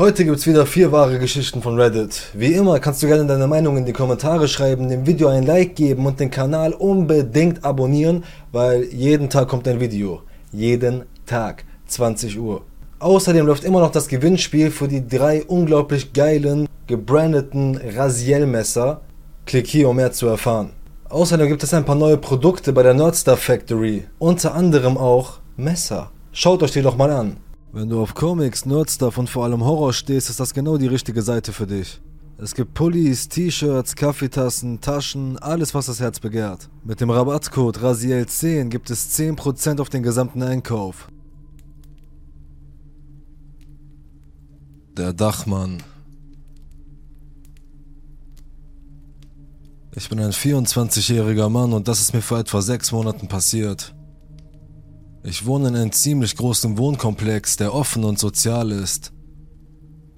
Heute gibt's wieder vier wahre Geschichten von Reddit. Wie immer kannst du gerne deine Meinung in die Kommentare schreiben, dem Video ein Like geben und den Kanal unbedingt abonnieren, weil jeden Tag kommt ein Video. Jeden Tag, 20 Uhr. Außerdem läuft immer noch das Gewinnspiel für die drei unglaublich geilen, gebrandeten Raziel-Messer. Klick hier, um mehr zu erfahren. Außerdem gibt es ein paar neue Produkte bei der Nerdstar Factory. Unter anderem auch Messer. Schaut euch die doch mal an. Wenn du auf Comics, Nerdstuff und vor allem Horror stehst, ist das genau die richtige Seite für dich. Es gibt Pullis, T-Shirts, Kaffeetassen, Taschen, alles was das Herz begehrt. Mit dem Rabattcode RASIEL10 gibt es 10% auf den gesamten Einkauf. Der Dachmann. Ich bin ein 24-jähriger Mann und das ist mir vor etwa sechs Monaten passiert. Ich wohne in einem ziemlich großen Wohnkomplex, der offen und sozial ist.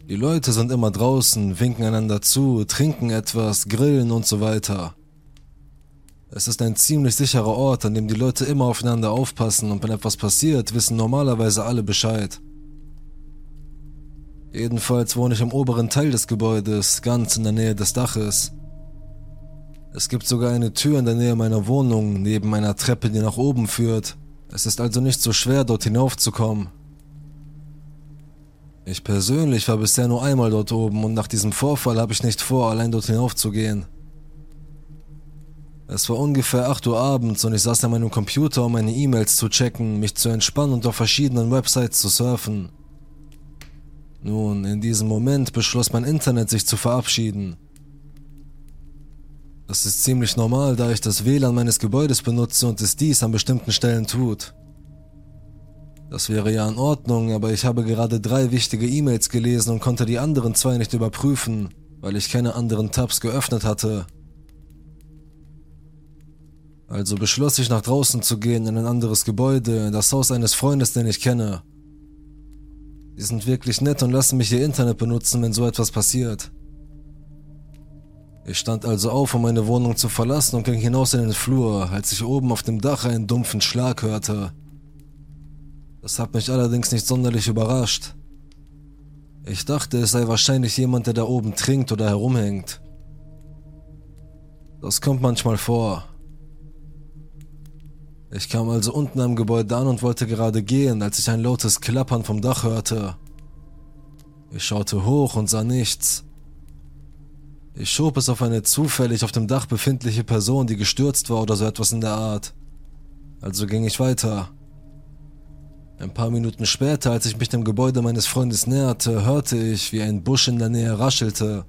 Die Leute sind immer draußen, winken einander zu, trinken etwas, grillen und so weiter. Es ist ein ziemlich sicherer Ort, an dem die Leute immer aufeinander aufpassen und wenn etwas passiert, wissen normalerweise alle Bescheid. Jedenfalls wohne ich im oberen Teil des Gebäudes, ganz in der Nähe des Daches. Es gibt sogar eine Tür in der Nähe meiner Wohnung, neben einer Treppe, die nach oben führt. Es ist also nicht so schwer, dort hinaufzukommen. Ich persönlich war bisher nur einmal dort oben und nach diesem Vorfall habe ich nicht vor, allein dort hinaufzugehen. Es war ungefähr 8 Uhr abends und ich saß an meinem Computer, um meine E-Mails zu checken, mich zu entspannen und auf verschiedenen Websites zu surfen. Nun, in diesem Moment beschloss mein Internet sich zu verabschieden. Das ist ziemlich normal, da ich das WLAN meines Gebäudes benutze und es dies an bestimmten Stellen tut. Das wäre ja in Ordnung, aber ich habe gerade drei wichtige E-Mails gelesen und konnte die anderen zwei nicht überprüfen, weil ich keine anderen Tabs geöffnet hatte. Also beschloss ich nach draußen zu gehen in ein anderes Gebäude, in das Haus eines Freundes, den ich kenne. Die sind wirklich nett und lassen mich ihr Internet benutzen, wenn so etwas passiert. Ich stand also auf, um meine Wohnung zu verlassen und ging hinaus in den Flur, als ich oben auf dem Dach einen dumpfen Schlag hörte. Das hat mich allerdings nicht sonderlich überrascht. Ich dachte, es sei wahrscheinlich jemand, der da oben trinkt oder herumhängt. Das kommt manchmal vor. Ich kam also unten am Gebäude an und wollte gerade gehen, als ich ein lautes Klappern vom Dach hörte. Ich schaute hoch und sah nichts. Ich schob es auf eine zufällig auf dem Dach befindliche Person, die gestürzt war oder so etwas in der Art. Also ging ich weiter. Ein paar Minuten später, als ich mich dem Gebäude meines Freundes näherte, hörte ich, wie ein Busch in der Nähe raschelte.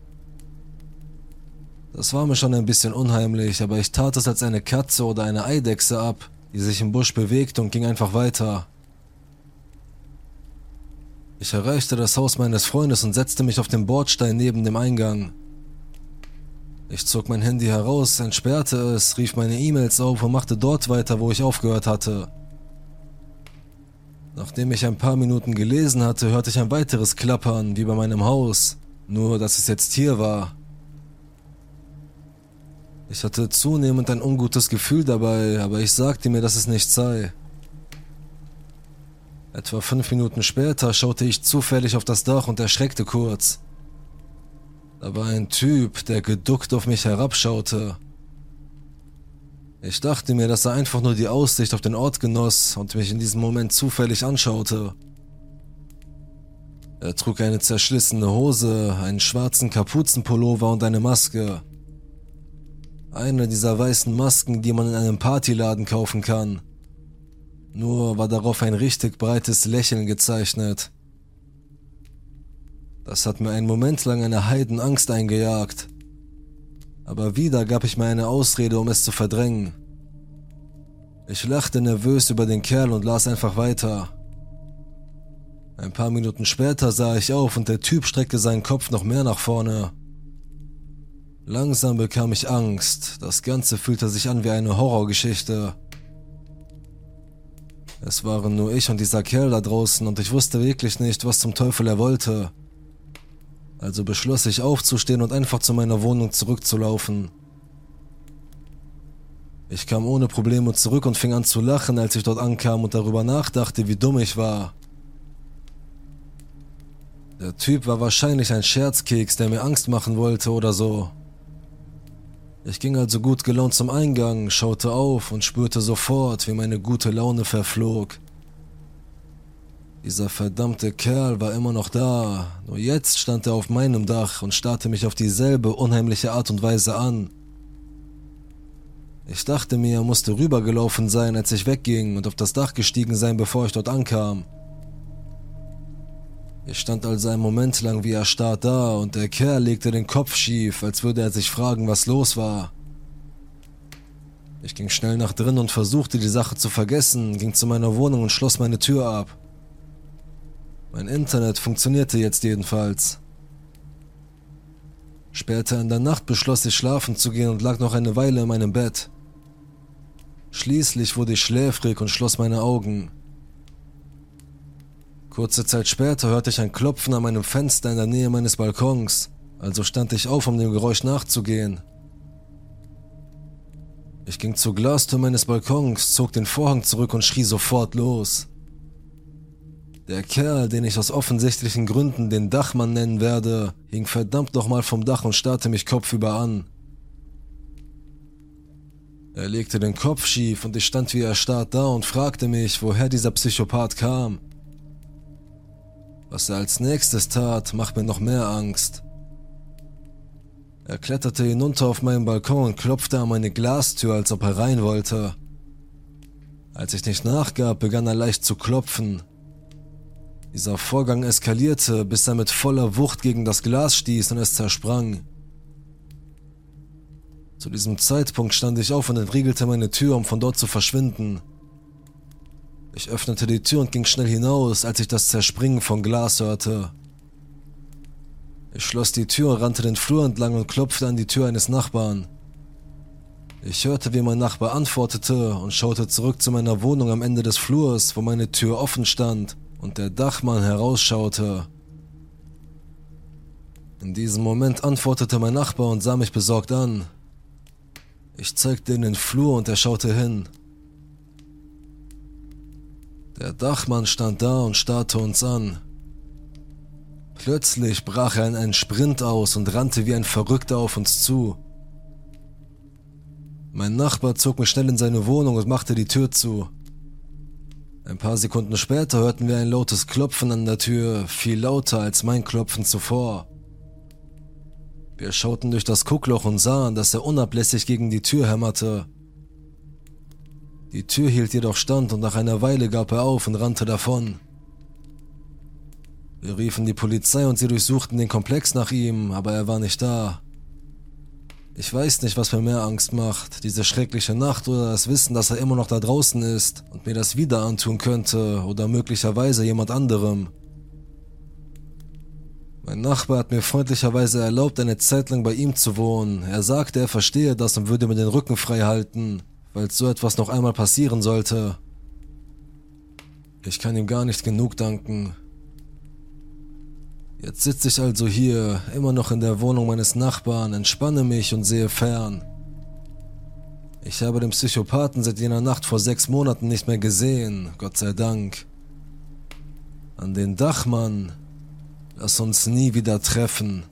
Das war mir schon ein bisschen unheimlich, aber ich tat es als eine Katze oder eine Eidechse ab, die sich im Busch bewegte und ging einfach weiter. Ich erreichte das Haus meines Freundes und setzte mich auf den Bordstein neben dem Eingang. Ich zog mein Handy heraus, entsperrte es, rief meine E-Mails auf und machte dort weiter, wo ich aufgehört hatte. Nachdem ich ein paar Minuten gelesen hatte, hörte ich ein weiteres Klappern, wie bei meinem Haus, nur dass es jetzt hier war. Ich hatte zunehmend ein ungutes Gefühl dabei, aber ich sagte mir, dass es nicht sei. Etwa fünf Minuten später schaute ich zufällig auf das Dach und erschreckte kurz. War ein Typ, der geduckt auf mich herabschaute. Ich dachte mir, dass er einfach nur die Aussicht auf den Ort genoss und mich in diesem Moment zufällig anschaute. Er trug eine zerschlissene Hose, einen schwarzen Kapuzenpullover und eine Maske. Eine dieser weißen Masken, die man in einem Partyladen kaufen kann. Nur war darauf ein richtig breites Lächeln gezeichnet. Das hat mir einen Moment lang eine Heidenangst eingejagt. Aber wieder gab ich mir eine Ausrede, um es zu verdrängen. Ich lachte nervös über den Kerl und las einfach weiter. Ein paar Minuten später sah ich auf und der Typ streckte seinen Kopf noch mehr nach vorne. Langsam bekam ich Angst. Das Ganze fühlte sich an wie eine Horrorgeschichte. Es waren nur ich und dieser Kerl da draußen und ich wusste wirklich nicht, was zum Teufel er wollte also beschloss ich aufzustehen und einfach zu meiner Wohnung zurückzulaufen. Ich kam ohne Probleme zurück und fing an zu lachen, als ich dort ankam und darüber nachdachte, wie dumm ich war. Der Typ war wahrscheinlich ein Scherzkeks, der mir Angst machen wollte oder so. Ich ging also gut gelaunt zum Eingang, schaute auf und spürte sofort, wie meine gute Laune verflog. Dieser verdammte Kerl war immer noch da, nur jetzt stand er auf meinem Dach und starrte mich auf dieselbe unheimliche Art und Weise an. Ich dachte mir, er musste rübergelaufen sein, als ich wegging und auf das Dach gestiegen sein, bevor ich dort ankam. Ich stand also einen Moment lang wie erstarrt da und der Kerl legte den Kopf schief, als würde er sich fragen, was los war. Ich ging schnell nach drin und versuchte die Sache zu vergessen, ging zu meiner Wohnung und schloss meine Tür ab. Mein Internet funktionierte jetzt jedenfalls. Später in der Nacht beschloss ich schlafen zu gehen und lag noch eine Weile in meinem Bett. Schließlich wurde ich schläfrig und schloss meine Augen. Kurze Zeit später hörte ich ein Klopfen an meinem Fenster in der Nähe meines Balkons, also stand ich auf, um dem Geräusch nachzugehen. Ich ging zur Glastür meines Balkons, zog den Vorhang zurück und schrie sofort los. Der Kerl, den ich aus offensichtlichen Gründen den Dachmann nennen werde, hing verdammt nochmal vom Dach und starrte mich kopfüber an. Er legte den Kopf schief und ich stand wie erstarrt da und fragte mich, woher dieser Psychopath kam. Was er als nächstes tat, macht mir noch mehr Angst. Er kletterte hinunter auf meinen Balkon und klopfte an meine Glastür, als ob er rein wollte. Als ich nicht nachgab, begann er leicht zu klopfen. Dieser Vorgang eskalierte, bis er mit voller Wucht gegen das Glas stieß und es zersprang. Zu diesem Zeitpunkt stand ich auf und entriegelte meine Tür, um von dort zu verschwinden. Ich öffnete die Tür und ging schnell hinaus, als ich das Zerspringen von Glas hörte. Ich schloss die Tür, rannte den Flur entlang und klopfte an die Tür eines Nachbarn. Ich hörte, wie mein Nachbar antwortete und schaute zurück zu meiner Wohnung am Ende des Flurs, wo meine Tür offen stand und der Dachmann herausschaute. In diesem Moment antwortete mein Nachbar und sah mich besorgt an. Ich zeigte in den Flur und er schaute hin. Der Dachmann stand da und starrte uns an. Plötzlich brach er in einen Sprint aus und rannte wie ein Verrückter auf uns zu. Mein Nachbar zog mich schnell in seine Wohnung und machte die Tür zu. Ein paar Sekunden später hörten wir ein lautes Klopfen an der Tür, viel lauter als mein Klopfen zuvor. Wir schauten durch das Guckloch und sahen, dass er unablässig gegen die Tür hämmerte. Die Tür hielt jedoch stand und nach einer Weile gab er auf und rannte davon. Wir riefen die Polizei und sie durchsuchten den Komplex nach ihm, aber er war nicht da. Ich weiß nicht, was mir mehr Angst macht, diese schreckliche Nacht oder das Wissen, dass er immer noch da draußen ist und mir das wieder antun könnte oder möglicherweise jemand anderem. Mein Nachbar hat mir freundlicherweise erlaubt, eine Zeit lang bei ihm zu wohnen. Er sagte, er verstehe das und würde mir den Rücken frei halten falls so etwas noch einmal passieren sollte. Ich kann ihm gar nicht genug danken. Jetzt sitze ich also hier, immer noch in der Wohnung meines Nachbarn, entspanne mich und sehe fern. Ich habe den Psychopathen seit jener Nacht vor sechs Monaten nicht mehr gesehen, Gott sei Dank. An den Dachmann, lass uns nie wieder treffen.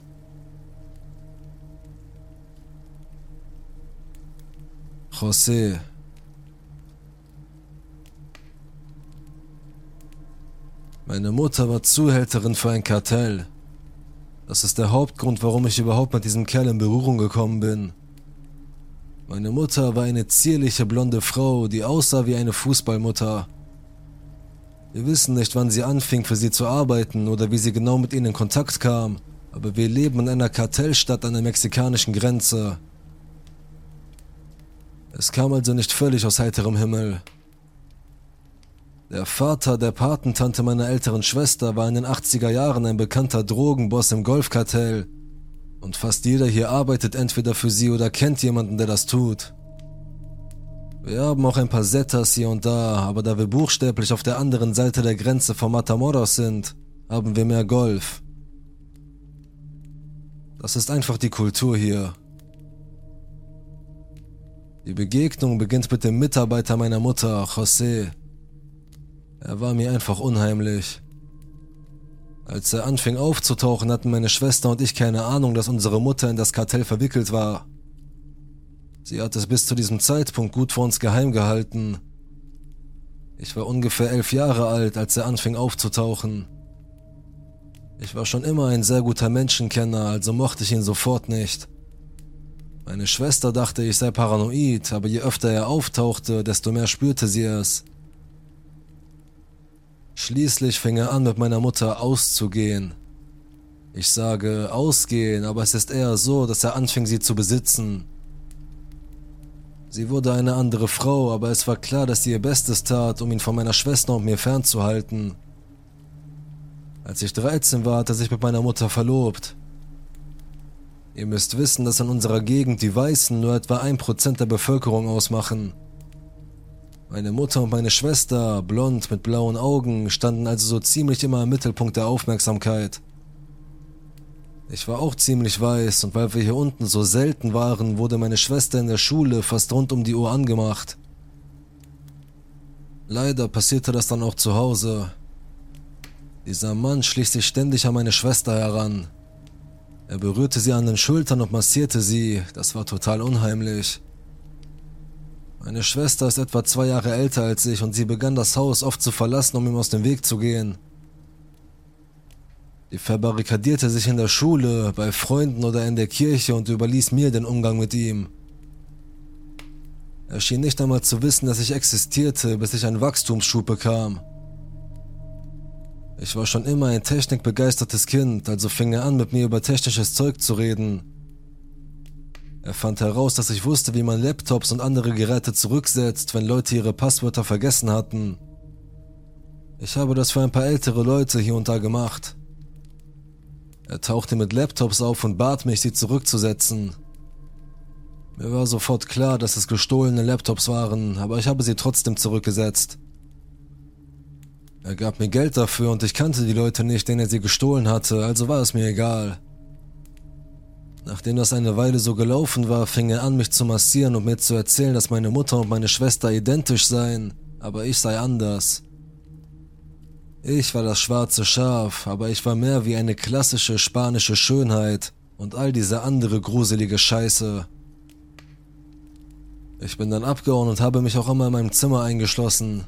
José. Meine Mutter war Zuhälterin für ein Kartell. Das ist der Hauptgrund, warum ich überhaupt mit diesem Kerl in Berührung gekommen bin. Meine Mutter war eine zierliche blonde Frau, die aussah wie eine Fußballmutter. Wir wissen nicht, wann sie anfing, für sie zu arbeiten oder wie sie genau mit ihnen in Kontakt kam, aber wir leben in einer Kartellstadt an der mexikanischen Grenze. Es kam also nicht völlig aus heiterem Himmel. Der Vater der Patentante meiner älteren Schwester war in den 80er Jahren ein bekannter Drogenboss im Golfkartell. Und fast jeder hier arbeitet entweder für sie oder kennt jemanden, der das tut. Wir haben auch ein paar Zetas hier und da, aber da wir buchstäblich auf der anderen Seite der Grenze von Matamoros sind, haben wir mehr Golf. Das ist einfach die Kultur hier. Die Begegnung beginnt mit dem Mitarbeiter meiner Mutter, José. Er war mir einfach unheimlich. Als er anfing aufzutauchen, hatten meine Schwester und ich keine Ahnung, dass unsere Mutter in das Kartell verwickelt war. Sie hat es bis zu diesem Zeitpunkt gut vor uns geheim gehalten. Ich war ungefähr elf Jahre alt, als er anfing aufzutauchen. Ich war schon immer ein sehr guter Menschenkenner, also mochte ich ihn sofort nicht. Meine Schwester dachte, ich sei paranoid, aber je öfter er auftauchte, desto mehr spürte sie es. Schließlich fing er an, mit meiner Mutter auszugehen. Ich sage ausgehen, aber es ist eher so, dass er anfing, sie zu besitzen. Sie wurde eine andere Frau, aber es war klar, dass sie ihr Bestes tat, um ihn von meiner Schwester und mir fernzuhalten. Als ich 13 war, hat er sich mit meiner Mutter verlobt. Ihr müsst wissen, dass in unserer Gegend die Weißen nur etwa ein Prozent der Bevölkerung ausmachen. Meine Mutter und meine Schwester, blond mit blauen Augen, standen also so ziemlich immer im Mittelpunkt der Aufmerksamkeit. Ich war auch ziemlich weiß und weil wir hier unten so selten waren, wurde meine Schwester in der Schule fast rund um die Uhr angemacht. Leider passierte das dann auch zu Hause. Dieser Mann schlich sich ständig an meine Schwester heran. Er berührte sie an den Schultern und massierte sie. Das war total unheimlich. Meine Schwester ist etwa zwei Jahre älter als ich und sie begann das Haus oft zu verlassen, um ihm aus dem Weg zu gehen. Sie verbarrikadierte sich in der Schule, bei Freunden oder in der Kirche und überließ mir den Umgang mit ihm. Er schien nicht einmal zu wissen, dass ich existierte, bis ich einen Wachstumsschub bekam. Ich war schon immer ein technikbegeistertes Kind, also fing er an, mit mir über technisches Zeug zu reden. Er fand heraus, dass ich wusste, wie man Laptops und andere Geräte zurücksetzt, wenn Leute ihre Passwörter vergessen hatten. Ich habe das für ein paar ältere Leute hier und da gemacht. Er tauchte mit Laptops auf und bat mich, sie zurückzusetzen. Mir war sofort klar, dass es gestohlene Laptops waren, aber ich habe sie trotzdem zurückgesetzt. Er gab mir Geld dafür und ich kannte die Leute nicht, denen er sie gestohlen hatte, also war es mir egal. Nachdem das eine Weile so gelaufen war, fing er an, mich zu massieren und mir zu erzählen, dass meine Mutter und meine Schwester identisch seien, aber ich sei anders. Ich war das schwarze Schaf, aber ich war mehr wie eine klassische spanische Schönheit und all diese andere gruselige Scheiße. Ich bin dann abgehauen und habe mich auch immer in meinem Zimmer eingeschlossen,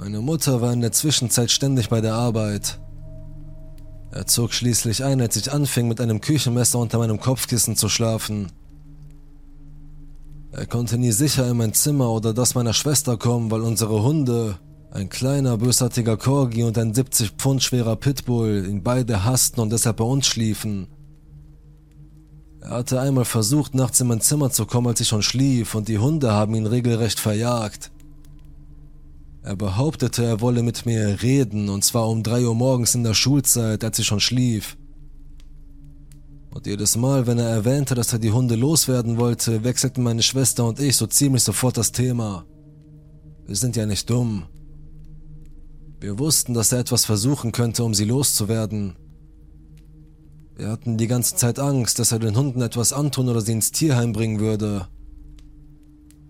meine Mutter war in der Zwischenzeit ständig bei der Arbeit. Er zog schließlich ein, als ich anfing, mit einem Küchenmesser unter meinem Kopfkissen zu schlafen. Er konnte nie sicher in mein Zimmer oder das meiner Schwester kommen, weil unsere Hunde, ein kleiner bösartiger Corgi und ein 70 Pfund schwerer Pitbull, ihn beide hassten und deshalb bei uns schliefen. Er hatte einmal versucht, nachts in mein Zimmer zu kommen, als ich schon schlief, und die Hunde haben ihn regelrecht verjagt. Er behauptete, er wolle mit mir reden, und zwar um drei Uhr morgens in der Schulzeit, als ich schon schlief. Und jedes Mal, wenn er erwähnte, dass er die Hunde loswerden wollte, wechselten meine Schwester und ich so ziemlich sofort das Thema. Wir sind ja nicht dumm. Wir wussten, dass er etwas versuchen könnte, um sie loszuwerden. Wir hatten die ganze Zeit Angst, dass er den Hunden etwas antun oder sie ins Tierheim bringen würde.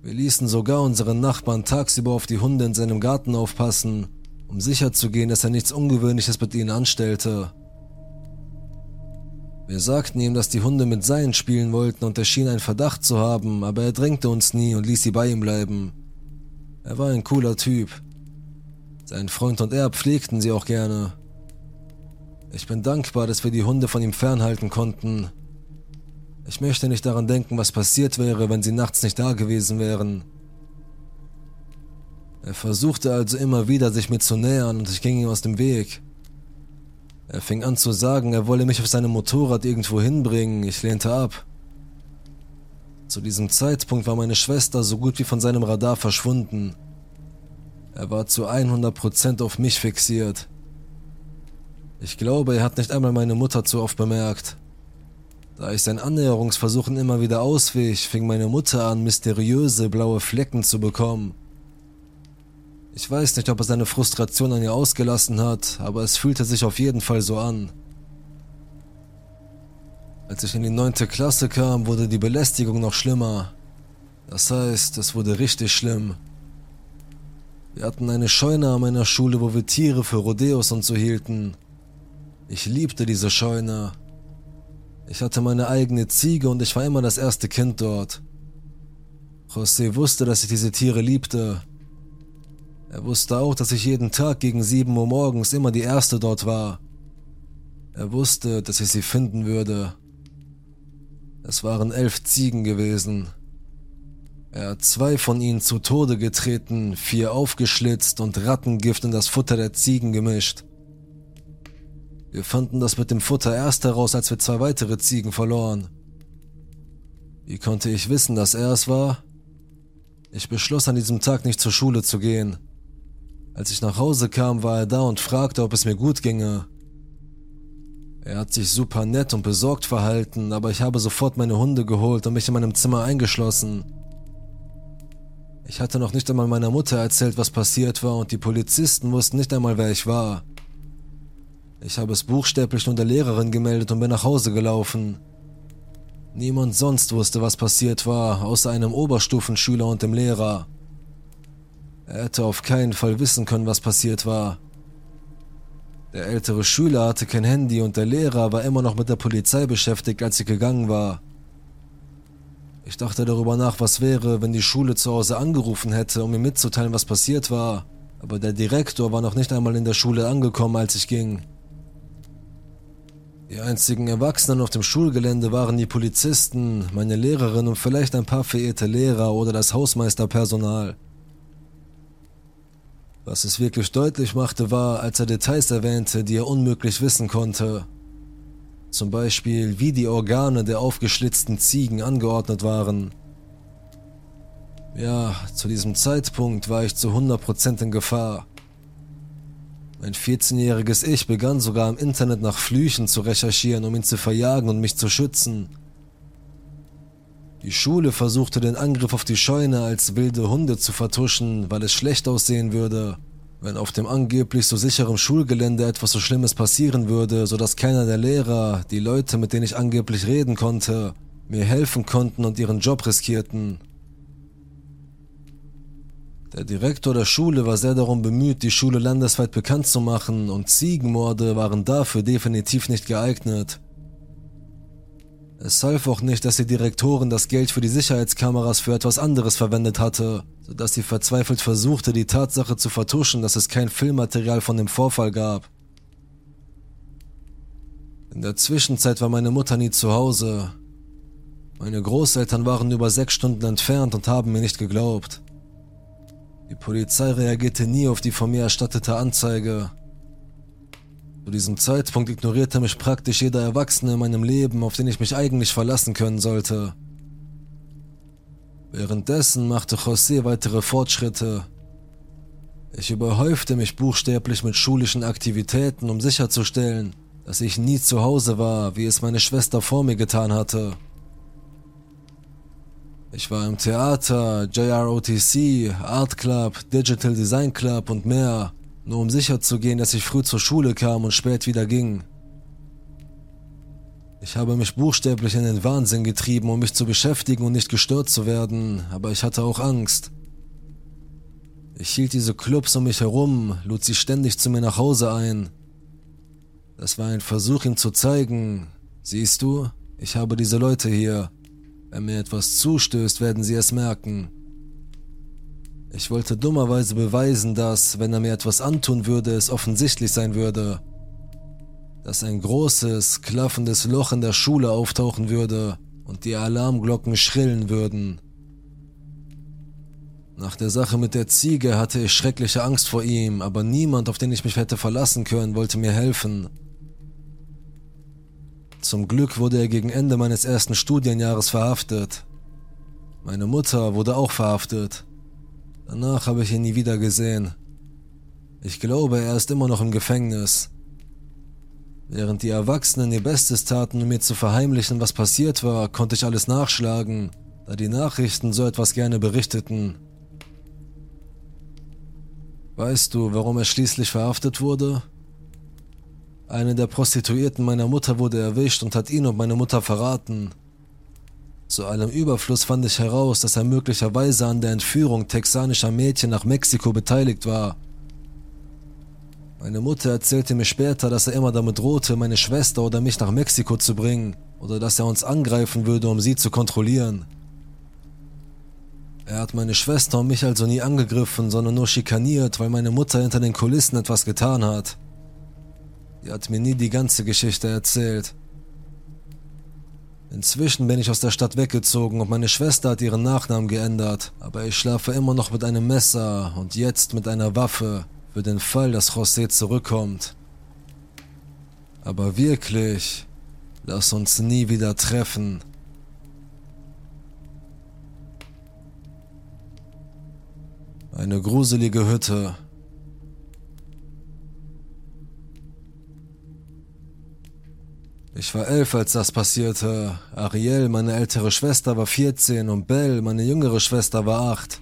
Wir ließen sogar unseren Nachbarn tagsüber auf die Hunde in seinem Garten aufpassen, um sicherzugehen, dass er nichts Ungewöhnliches mit ihnen anstellte. Wir sagten ihm, dass die Hunde mit Seien spielen wollten und er schien einen Verdacht zu haben, aber er drängte uns nie und ließ sie bei ihm bleiben. Er war ein cooler Typ. Sein Freund und er pflegten sie auch gerne. Ich bin dankbar, dass wir die Hunde von ihm fernhalten konnten, ich möchte nicht daran denken, was passiert wäre, wenn sie nachts nicht da gewesen wären. Er versuchte also immer wieder, sich mir zu nähern und ich ging ihm aus dem Weg. Er fing an zu sagen, er wolle mich auf seinem Motorrad irgendwo hinbringen, ich lehnte ab. Zu diesem Zeitpunkt war meine Schwester so gut wie von seinem Radar verschwunden. Er war zu 100% auf mich fixiert. Ich glaube, er hat nicht einmal meine Mutter zu oft bemerkt. Da ich seinen Annäherungsversuchen immer wieder auswich, fing meine Mutter an, mysteriöse blaue Flecken zu bekommen. Ich weiß nicht, ob er seine Frustration an ihr ausgelassen hat, aber es fühlte sich auf jeden Fall so an. Als ich in die neunte Klasse kam, wurde die Belästigung noch schlimmer. Das heißt, es wurde richtig schlimm. Wir hatten eine Scheune an meiner Schule, wo wir Tiere für Rodeos und so hielten. Ich liebte diese Scheune. Ich hatte meine eigene Ziege und ich war immer das erste Kind dort. José wusste, dass ich diese Tiere liebte. Er wusste auch, dass ich jeden Tag gegen 7 Uhr morgens immer die erste dort war. Er wusste, dass ich sie finden würde. Es waren elf Ziegen gewesen. Er hat zwei von ihnen zu Tode getreten, vier aufgeschlitzt und Rattengift in das Futter der Ziegen gemischt. Wir fanden das mit dem Futter erst heraus, als wir zwei weitere Ziegen verloren. Wie konnte ich wissen, dass er es war? Ich beschloss an diesem Tag nicht zur Schule zu gehen. Als ich nach Hause kam, war er da und fragte, ob es mir gut ginge. Er hat sich super nett und besorgt verhalten, aber ich habe sofort meine Hunde geholt und mich in meinem Zimmer eingeschlossen. Ich hatte noch nicht einmal meiner Mutter erzählt, was passiert war, und die Polizisten wussten nicht einmal, wer ich war. Ich habe es buchstäblich nur der Lehrerin gemeldet und bin nach Hause gelaufen. Niemand sonst wusste, was passiert war, außer einem Oberstufenschüler und dem Lehrer. Er hätte auf keinen Fall wissen können, was passiert war. Der ältere Schüler hatte kein Handy und der Lehrer war immer noch mit der Polizei beschäftigt, als ich gegangen war. Ich dachte darüber nach, was wäre, wenn die Schule zu Hause angerufen hätte, um mir mitzuteilen, was passiert war. Aber der Direktor war noch nicht einmal in der Schule angekommen, als ich ging. Die einzigen Erwachsenen auf dem Schulgelände waren die Polizisten, meine Lehrerin und vielleicht ein paar verehrte Lehrer oder das Hausmeisterpersonal. Was es wirklich deutlich machte, war, als er Details erwähnte, die er unmöglich wissen konnte. Zum Beispiel, wie die Organe der aufgeschlitzten Ziegen angeordnet waren. Ja, zu diesem Zeitpunkt war ich zu 100% in Gefahr. Mein 14-jähriges Ich begann sogar im Internet nach Flüchen zu recherchieren, um ihn zu verjagen und mich zu schützen. Die Schule versuchte den Angriff auf die Scheune als wilde Hunde zu vertuschen, weil es schlecht aussehen würde. Wenn auf dem angeblich so sicheren Schulgelände etwas so Schlimmes passieren würde, sodass keiner der Lehrer, die Leute, mit denen ich angeblich reden konnte, mir helfen konnten und ihren Job riskierten. Der Direktor der Schule war sehr darum bemüht, die Schule landesweit bekannt zu machen, und Ziegenmorde waren dafür definitiv nicht geeignet. Es half auch nicht, dass die Direktorin das Geld für die Sicherheitskameras für etwas anderes verwendet hatte, sodass sie verzweifelt versuchte, die Tatsache zu vertuschen, dass es kein Filmmaterial von dem Vorfall gab. In der Zwischenzeit war meine Mutter nie zu Hause. Meine Großeltern waren über sechs Stunden entfernt und haben mir nicht geglaubt. Die Polizei reagierte nie auf die von mir erstattete Anzeige. Zu diesem Zeitpunkt ignorierte mich praktisch jeder Erwachsene in meinem Leben, auf den ich mich eigentlich verlassen können sollte. Währenddessen machte José weitere Fortschritte. Ich überhäufte mich buchstäblich mit schulischen Aktivitäten, um sicherzustellen, dass ich nie zu Hause war, wie es meine Schwester vor mir getan hatte. Ich war im Theater, JROTC, Art Club, Digital Design Club und mehr nur um sicher zu gehen, dass ich früh zur Schule kam und spät wieder ging. Ich habe mich buchstäblich in den Wahnsinn getrieben, um mich zu beschäftigen und nicht gestört zu werden, aber ich hatte auch Angst. Ich hielt diese Clubs um mich herum, lud sie ständig zu mir nach Hause ein. Das war ein Versuch, ihm zu zeigen, siehst du, ich habe diese Leute hier. Wenn mir etwas zustößt, werden sie es merken. Ich wollte dummerweise beweisen, dass, wenn er mir etwas antun würde, es offensichtlich sein würde. Dass ein großes, klaffendes Loch in der Schule auftauchen würde und die Alarmglocken schrillen würden. Nach der Sache mit der Ziege hatte ich schreckliche Angst vor ihm, aber niemand, auf den ich mich hätte verlassen können, wollte mir helfen. Zum Glück wurde er gegen Ende meines ersten Studienjahres verhaftet. Meine Mutter wurde auch verhaftet. Danach habe ich ihn nie wieder gesehen. Ich glaube, er ist immer noch im Gefängnis. Während die Erwachsenen ihr Bestes taten, um mir zu verheimlichen, was passiert war, konnte ich alles nachschlagen, da die Nachrichten so etwas gerne berichteten. Weißt du, warum er schließlich verhaftet wurde? Eine der Prostituierten meiner Mutter wurde erwischt und hat ihn und meine Mutter verraten. Zu allem Überfluss fand ich heraus, dass er möglicherweise an der Entführung texanischer Mädchen nach Mexiko beteiligt war. Meine Mutter erzählte mir später, dass er immer damit drohte, meine Schwester oder mich nach Mexiko zu bringen oder dass er uns angreifen würde, um sie zu kontrollieren. Er hat meine Schwester und mich also nie angegriffen, sondern nur schikaniert, weil meine Mutter hinter den Kulissen etwas getan hat. Die hat mir nie die ganze Geschichte erzählt. Inzwischen bin ich aus der Stadt weggezogen und meine Schwester hat ihren Nachnamen geändert, aber ich schlafe immer noch mit einem Messer und jetzt mit einer Waffe für den Fall, dass José zurückkommt. Aber wirklich, lass uns nie wieder treffen. Eine gruselige Hütte. Ich war elf, als das passierte. Ariel, meine ältere Schwester, war 14 und Belle, meine jüngere Schwester, war 8.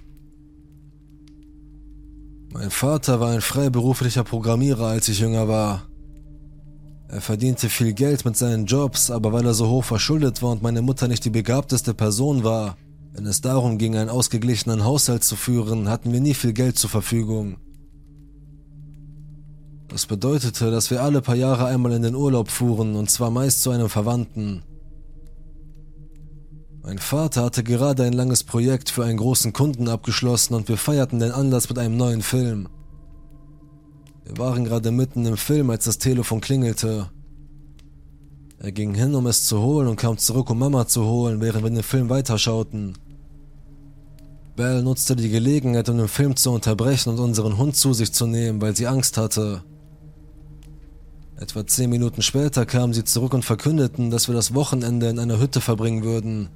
Mein Vater war ein freiberuflicher Programmierer, als ich jünger war. Er verdiente viel Geld mit seinen Jobs, aber weil er so hoch verschuldet war und meine Mutter nicht die begabteste Person war, wenn es darum ging, einen ausgeglichenen Haushalt zu führen, hatten wir nie viel Geld zur Verfügung. Das bedeutete, dass wir alle paar Jahre einmal in den Urlaub fuhren, und zwar meist zu einem Verwandten. Mein Vater hatte gerade ein langes Projekt für einen großen Kunden abgeschlossen und wir feierten den Anlass mit einem neuen Film. Wir waren gerade mitten im Film, als das Telefon klingelte. Er ging hin, um es zu holen und kam zurück, um Mama zu holen, während wir den Film weiterschauten. Belle nutzte die Gelegenheit, um den Film zu unterbrechen und unseren Hund zu sich zu nehmen, weil sie Angst hatte. Etwa zehn Minuten später kamen sie zurück und verkündeten, dass wir das Wochenende in einer Hütte verbringen würden.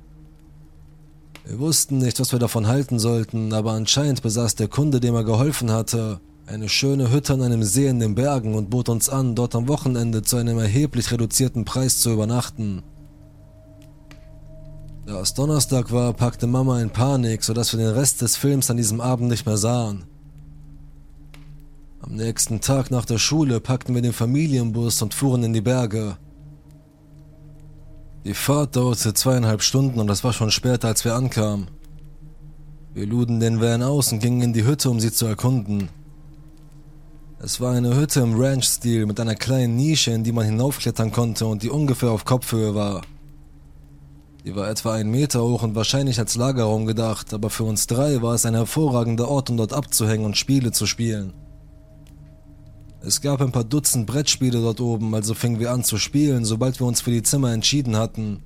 Wir wussten nicht, was wir davon halten sollten, aber anscheinend besaß der Kunde, dem er geholfen hatte, eine schöne Hütte an einem See in den Bergen und bot uns an, dort am Wochenende zu einem erheblich reduzierten Preis zu übernachten. Da es Donnerstag war, packte Mama in Panik, sodass wir den Rest des Films an diesem Abend nicht mehr sahen. Am nächsten Tag nach der Schule packten wir den Familienbus und fuhren in die Berge. Die Fahrt dauerte zweieinhalb Stunden und das war schon später, als wir ankamen. Wir luden den Van aus und gingen in die Hütte, um sie zu erkunden. Es war eine Hütte im Ranch-Stil mit einer kleinen Nische, in die man hinaufklettern konnte und die ungefähr auf Kopfhöhe war. Die war etwa einen Meter hoch und wahrscheinlich als Lagerraum gedacht, aber für uns drei war es ein hervorragender Ort, um dort abzuhängen und Spiele zu spielen. Es gab ein paar Dutzend Brettspiele dort oben, also fingen wir an zu spielen, sobald wir uns für die Zimmer entschieden hatten.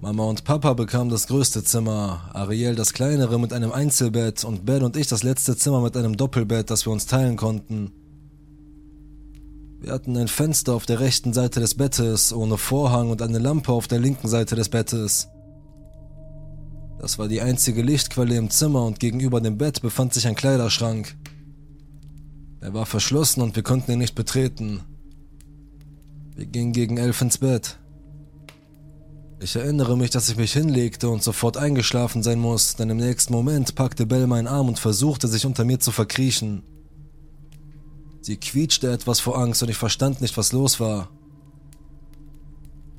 Mama und Papa bekamen das größte Zimmer, Ariel das kleinere mit einem Einzelbett und Ben und ich das letzte Zimmer mit einem Doppelbett, das wir uns teilen konnten. Wir hatten ein Fenster auf der rechten Seite des Bettes, ohne Vorhang und eine Lampe auf der linken Seite des Bettes. Das war die einzige Lichtquelle im Zimmer und gegenüber dem Bett befand sich ein Kleiderschrank. Er war verschlossen und wir konnten ihn nicht betreten. Wir gingen gegen elf ins Bett. Ich erinnere mich, dass ich mich hinlegte und sofort eingeschlafen sein muss, denn im nächsten Moment packte Belle meinen Arm und versuchte, sich unter mir zu verkriechen. Sie quietschte etwas vor Angst und ich verstand nicht, was los war.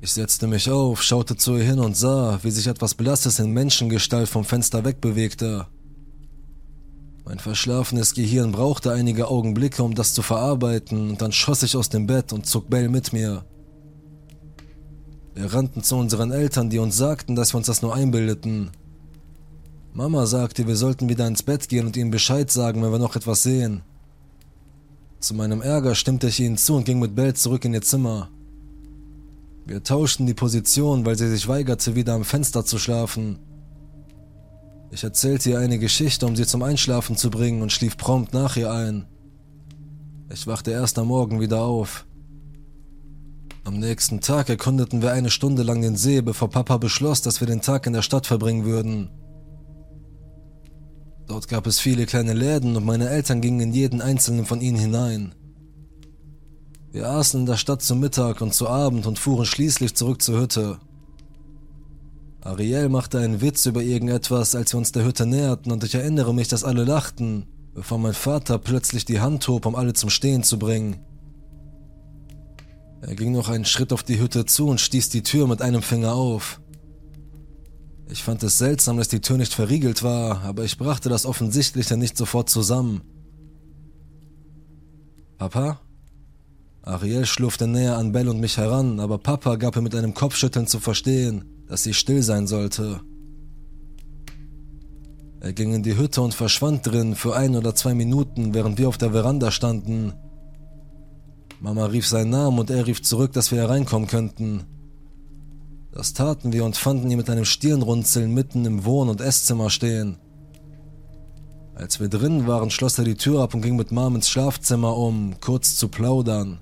Ich setzte mich auf, schaute zu ihr hin und sah, wie sich etwas Blasses in Menschengestalt vom Fenster wegbewegte. Mein verschlafenes Gehirn brauchte einige Augenblicke, um das zu verarbeiten, und dann schoss ich aus dem Bett und zog Bell mit mir. Wir rannten zu unseren Eltern, die uns sagten, dass wir uns das nur einbildeten. Mama sagte, wir sollten wieder ins Bett gehen und ihnen Bescheid sagen, wenn wir noch etwas sehen. Zu meinem Ärger stimmte ich ihnen zu und ging mit Bell zurück in ihr Zimmer. Wir tauschten die Position, weil sie sich weigerte, wieder am Fenster zu schlafen. Ich erzählte ihr eine Geschichte, um sie zum Einschlafen zu bringen und schlief prompt nach ihr ein. Ich wachte erst am Morgen wieder auf. Am nächsten Tag erkundeten wir eine Stunde lang den See, bevor Papa beschloss, dass wir den Tag in der Stadt verbringen würden. Dort gab es viele kleine Läden und meine Eltern gingen in jeden einzelnen von ihnen hinein. Wir aßen in der Stadt zu Mittag und zu Abend und fuhren schließlich zurück zur Hütte. Ariel machte einen Witz über irgendetwas, als wir uns der Hütte näherten, und ich erinnere mich, dass alle lachten, bevor mein Vater plötzlich die Hand hob, um alle zum Stehen zu bringen. Er ging noch einen Schritt auf die Hütte zu und stieß die Tür mit einem Finger auf. Ich fand es seltsam, dass die Tür nicht verriegelt war, aber ich brachte das Offensichtliche nicht sofort zusammen. Papa? Ariel schlurfte näher an Bell und mich heran, aber Papa gab ihr mit einem Kopfschütteln zu verstehen, dass sie still sein sollte. Er ging in die Hütte und verschwand drin für ein oder zwei Minuten, während wir auf der Veranda standen. Mama rief seinen Namen und er rief zurück, dass wir hereinkommen könnten. Das taten wir und fanden ihn mit einem Stirnrunzeln mitten im Wohn- und Esszimmer stehen. Als wir drin waren, schloss er die Tür ab und ging mit Mom ins Schlafzimmer, um kurz zu plaudern.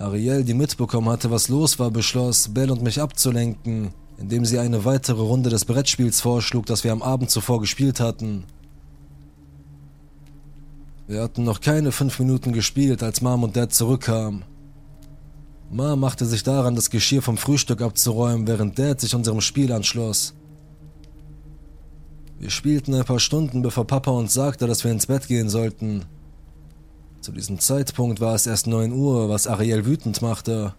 Ariel, die mitbekommen hatte, was los war, beschloss, Bell und mich abzulenken indem sie eine weitere Runde des Brettspiels vorschlug, das wir am Abend zuvor gespielt hatten. Wir hatten noch keine fünf Minuten gespielt, als Mom und Dad zurückkamen. Mom machte sich daran, das Geschirr vom Frühstück abzuräumen, während Dad sich unserem Spiel anschloss. Wir spielten ein paar Stunden, bevor Papa uns sagte, dass wir ins Bett gehen sollten. Zu diesem Zeitpunkt war es erst 9 Uhr, was Ariel wütend machte.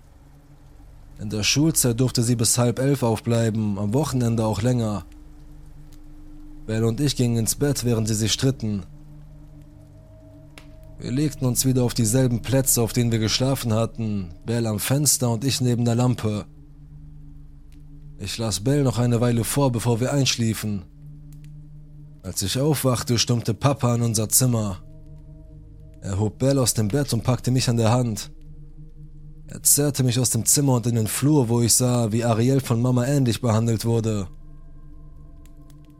In der Schulzeit durfte sie bis halb elf aufbleiben, am Wochenende auch länger. Belle und ich gingen ins Bett, während sie sich stritten. Wir legten uns wieder auf dieselben Plätze, auf denen wir geschlafen hatten, Belle am Fenster und ich neben der Lampe. Ich las Belle noch eine Weile vor, bevor wir einschliefen. Als ich aufwachte, stürmte Papa in unser Zimmer. Er hob Belle aus dem Bett und packte mich an der Hand. Er zerrte mich aus dem Zimmer und in den Flur, wo ich sah, wie Ariel von Mama ähnlich behandelt wurde.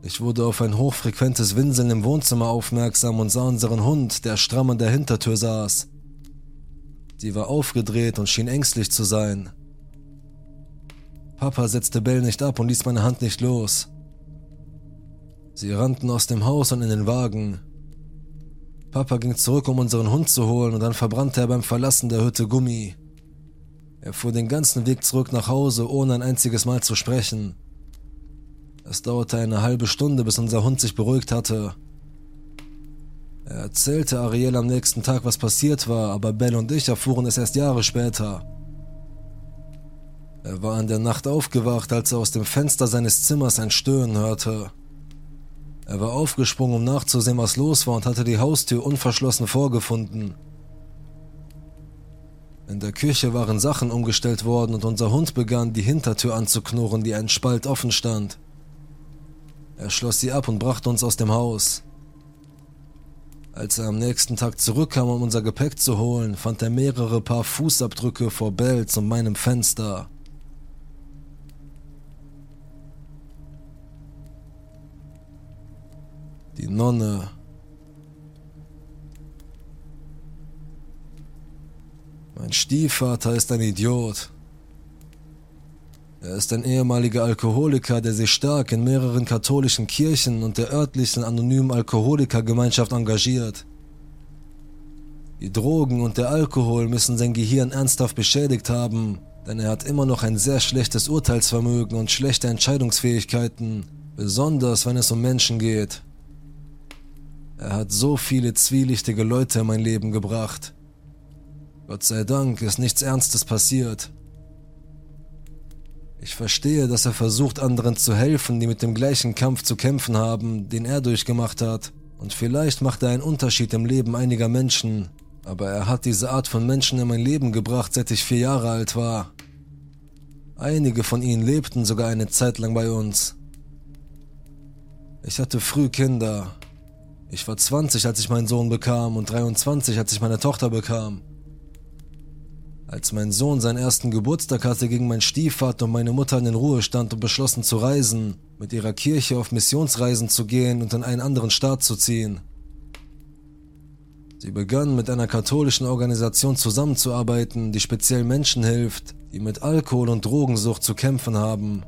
Ich wurde auf ein hochfrequentes Winseln im Wohnzimmer aufmerksam und sah unseren Hund, der stramm an der Hintertür saß. Sie war aufgedreht und schien ängstlich zu sein. Papa setzte Bell nicht ab und ließ meine Hand nicht los. Sie rannten aus dem Haus und in den Wagen. Papa ging zurück, um unseren Hund zu holen, und dann verbrannte er beim Verlassen der Hütte Gummi. Er fuhr den ganzen Weg zurück nach Hause, ohne ein einziges Mal zu sprechen. Es dauerte eine halbe Stunde, bis unser Hund sich beruhigt hatte. Er erzählte Ariel am nächsten Tag, was passiert war, aber Bell und ich erfuhren es erst Jahre später. Er war in der Nacht aufgewacht, als er aus dem Fenster seines Zimmers ein Stöhnen hörte. Er war aufgesprungen, um nachzusehen, was los war, und hatte die Haustür unverschlossen vorgefunden. In der Küche waren Sachen umgestellt worden und unser Hund begann, die Hintertür anzuknurren, die einen Spalt offen stand. Er schloss sie ab und brachte uns aus dem Haus. Als er am nächsten Tag zurückkam, um unser Gepäck zu holen, fand er mehrere Paar Fußabdrücke vor Bells und meinem Fenster. Die Nonne Mein Stiefvater ist ein Idiot. Er ist ein ehemaliger Alkoholiker, der sich stark in mehreren katholischen Kirchen und der örtlichen anonymen Alkoholikergemeinschaft engagiert. Die Drogen und der Alkohol müssen sein Gehirn ernsthaft beschädigt haben, denn er hat immer noch ein sehr schlechtes Urteilsvermögen und schlechte Entscheidungsfähigkeiten, besonders wenn es um Menschen geht. Er hat so viele zwielichtige Leute in mein Leben gebracht. Gott sei Dank ist nichts Ernstes passiert. Ich verstehe, dass er versucht, anderen zu helfen, die mit dem gleichen Kampf zu kämpfen haben, den er durchgemacht hat. Und vielleicht macht er einen Unterschied im Leben einiger Menschen. Aber er hat diese Art von Menschen in mein Leben gebracht, seit ich vier Jahre alt war. Einige von ihnen lebten sogar eine Zeit lang bei uns. Ich hatte früh Kinder. Ich war 20, als ich meinen Sohn bekam und 23, als ich meine Tochter bekam. Als mein Sohn seinen ersten Geburtstag hatte, ging mein Stiefvater und meine Mutter in den Ruhestand und beschlossen zu reisen, mit ihrer Kirche auf Missionsreisen zu gehen und in einen anderen Staat zu ziehen. Sie begannen mit einer katholischen Organisation zusammenzuarbeiten, die speziell Menschen hilft, die mit Alkohol- und Drogensucht zu kämpfen haben.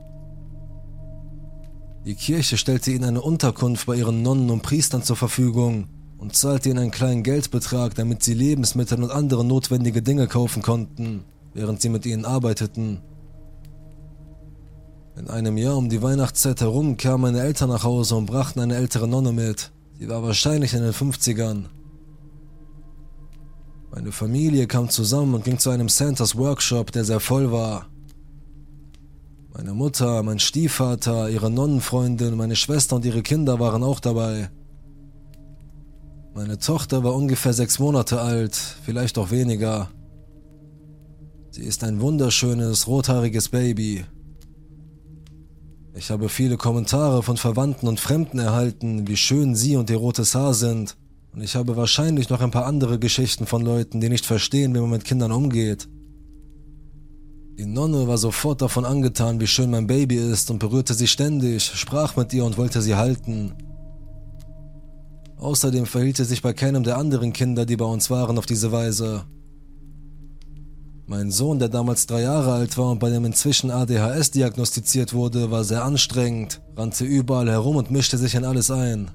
Die Kirche stellte ihnen eine Unterkunft bei ihren Nonnen und Priestern zur Verfügung und zahlte ihnen einen kleinen Geldbetrag, damit sie Lebensmittel und andere notwendige Dinge kaufen konnten, während sie mit ihnen arbeiteten. In einem Jahr um die Weihnachtszeit herum kamen meine Eltern nach Hause und brachten eine ältere Nonne mit. Sie war wahrscheinlich in den 50ern. Meine Familie kam zusammen und ging zu einem Santas Workshop, der sehr voll war. Meine Mutter, mein Stiefvater, ihre Nonnenfreundin, meine Schwester und ihre Kinder waren auch dabei. Meine Tochter war ungefähr sechs Monate alt, vielleicht auch weniger. Sie ist ein wunderschönes, rothaariges Baby. Ich habe viele Kommentare von Verwandten und Fremden erhalten, wie schön sie und ihr rotes Haar sind. Und ich habe wahrscheinlich noch ein paar andere Geschichten von Leuten, die nicht verstehen, wie man mit Kindern umgeht. Die Nonne war sofort davon angetan, wie schön mein Baby ist und berührte sie ständig, sprach mit ihr und wollte sie halten. Außerdem verhielt sie sich bei keinem der anderen Kinder, die bei uns waren, auf diese Weise. Mein Sohn, der damals drei Jahre alt war und bei dem inzwischen ADHS diagnostiziert wurde, war sehr anstrengend, rannte überall herum und mischte sich in alles ein.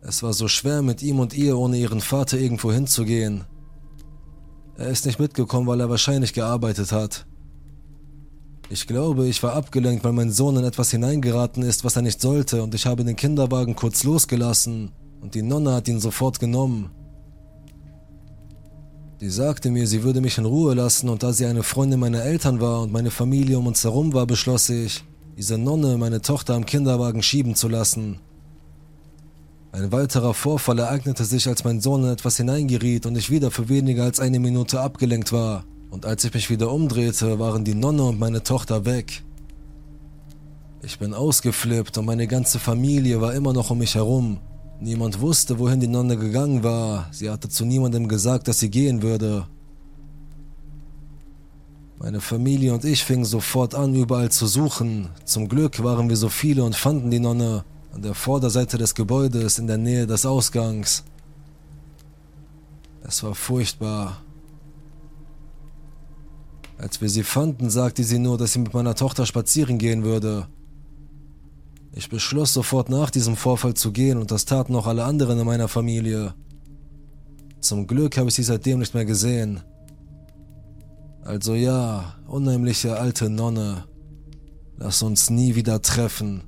Es war so schwer mit ihm und ihr ohne ihren Vater irgendwo hinzugehen. Er ist nicht mitgekommen, weil er wahrscheinlich gearbeitet hat. Ich glaube, ich war abgelenkt, weil mein Sohn in etwas hineingeraten ist, was er nicht sollte, und ich habe den Kinderwagen kurz losgelassen, und die Nonne hat ihn sofort genommen. Sie sagte mir, sie würde mich in Ruhe lassen und da sie eine Freundin meiner Eltern war und meine Familie um uns herum war, beschloss ich, diese Nonne, meine Tochter am Kinderwagen schieben zu lassen. Ein weiterer Vorfall ereignete sich, als mein Sohn in etwas hineingeriet und ich wieder für weniger als eine Minute abgelenkt war. Und als ich mich wieder umdrehte, waren die Nonne und meine Tochter weg. Ich bin ausgeflippt und meine ganze Familie war immer noch um mich herum. Niemand wusste, wohin die Nonne gegangen war. Sie hatte zu niemandem gesagt, dass sie gehen würde. Meine Familie und ich fingen sofort an, überall zu suchen. Zum Glück waren wir so viele und fanden die Nonne an der Vorderseite des Gebäudes in der Nähe des Ausgangs. Es war furchtbar. Als wir sie fanden, sagte sie nur, dass sie mit meiner Tochter spazieren gehen würde. Ich beschloss sofort nach diesem Vorfall zu gehen und das taten auch alle anderen in meiner Familie. Zum Glück habe ich sie seitdem nicht mehr gesehen. Also ja, unheimliche alte Nonne, lass uns nie wieder treffen.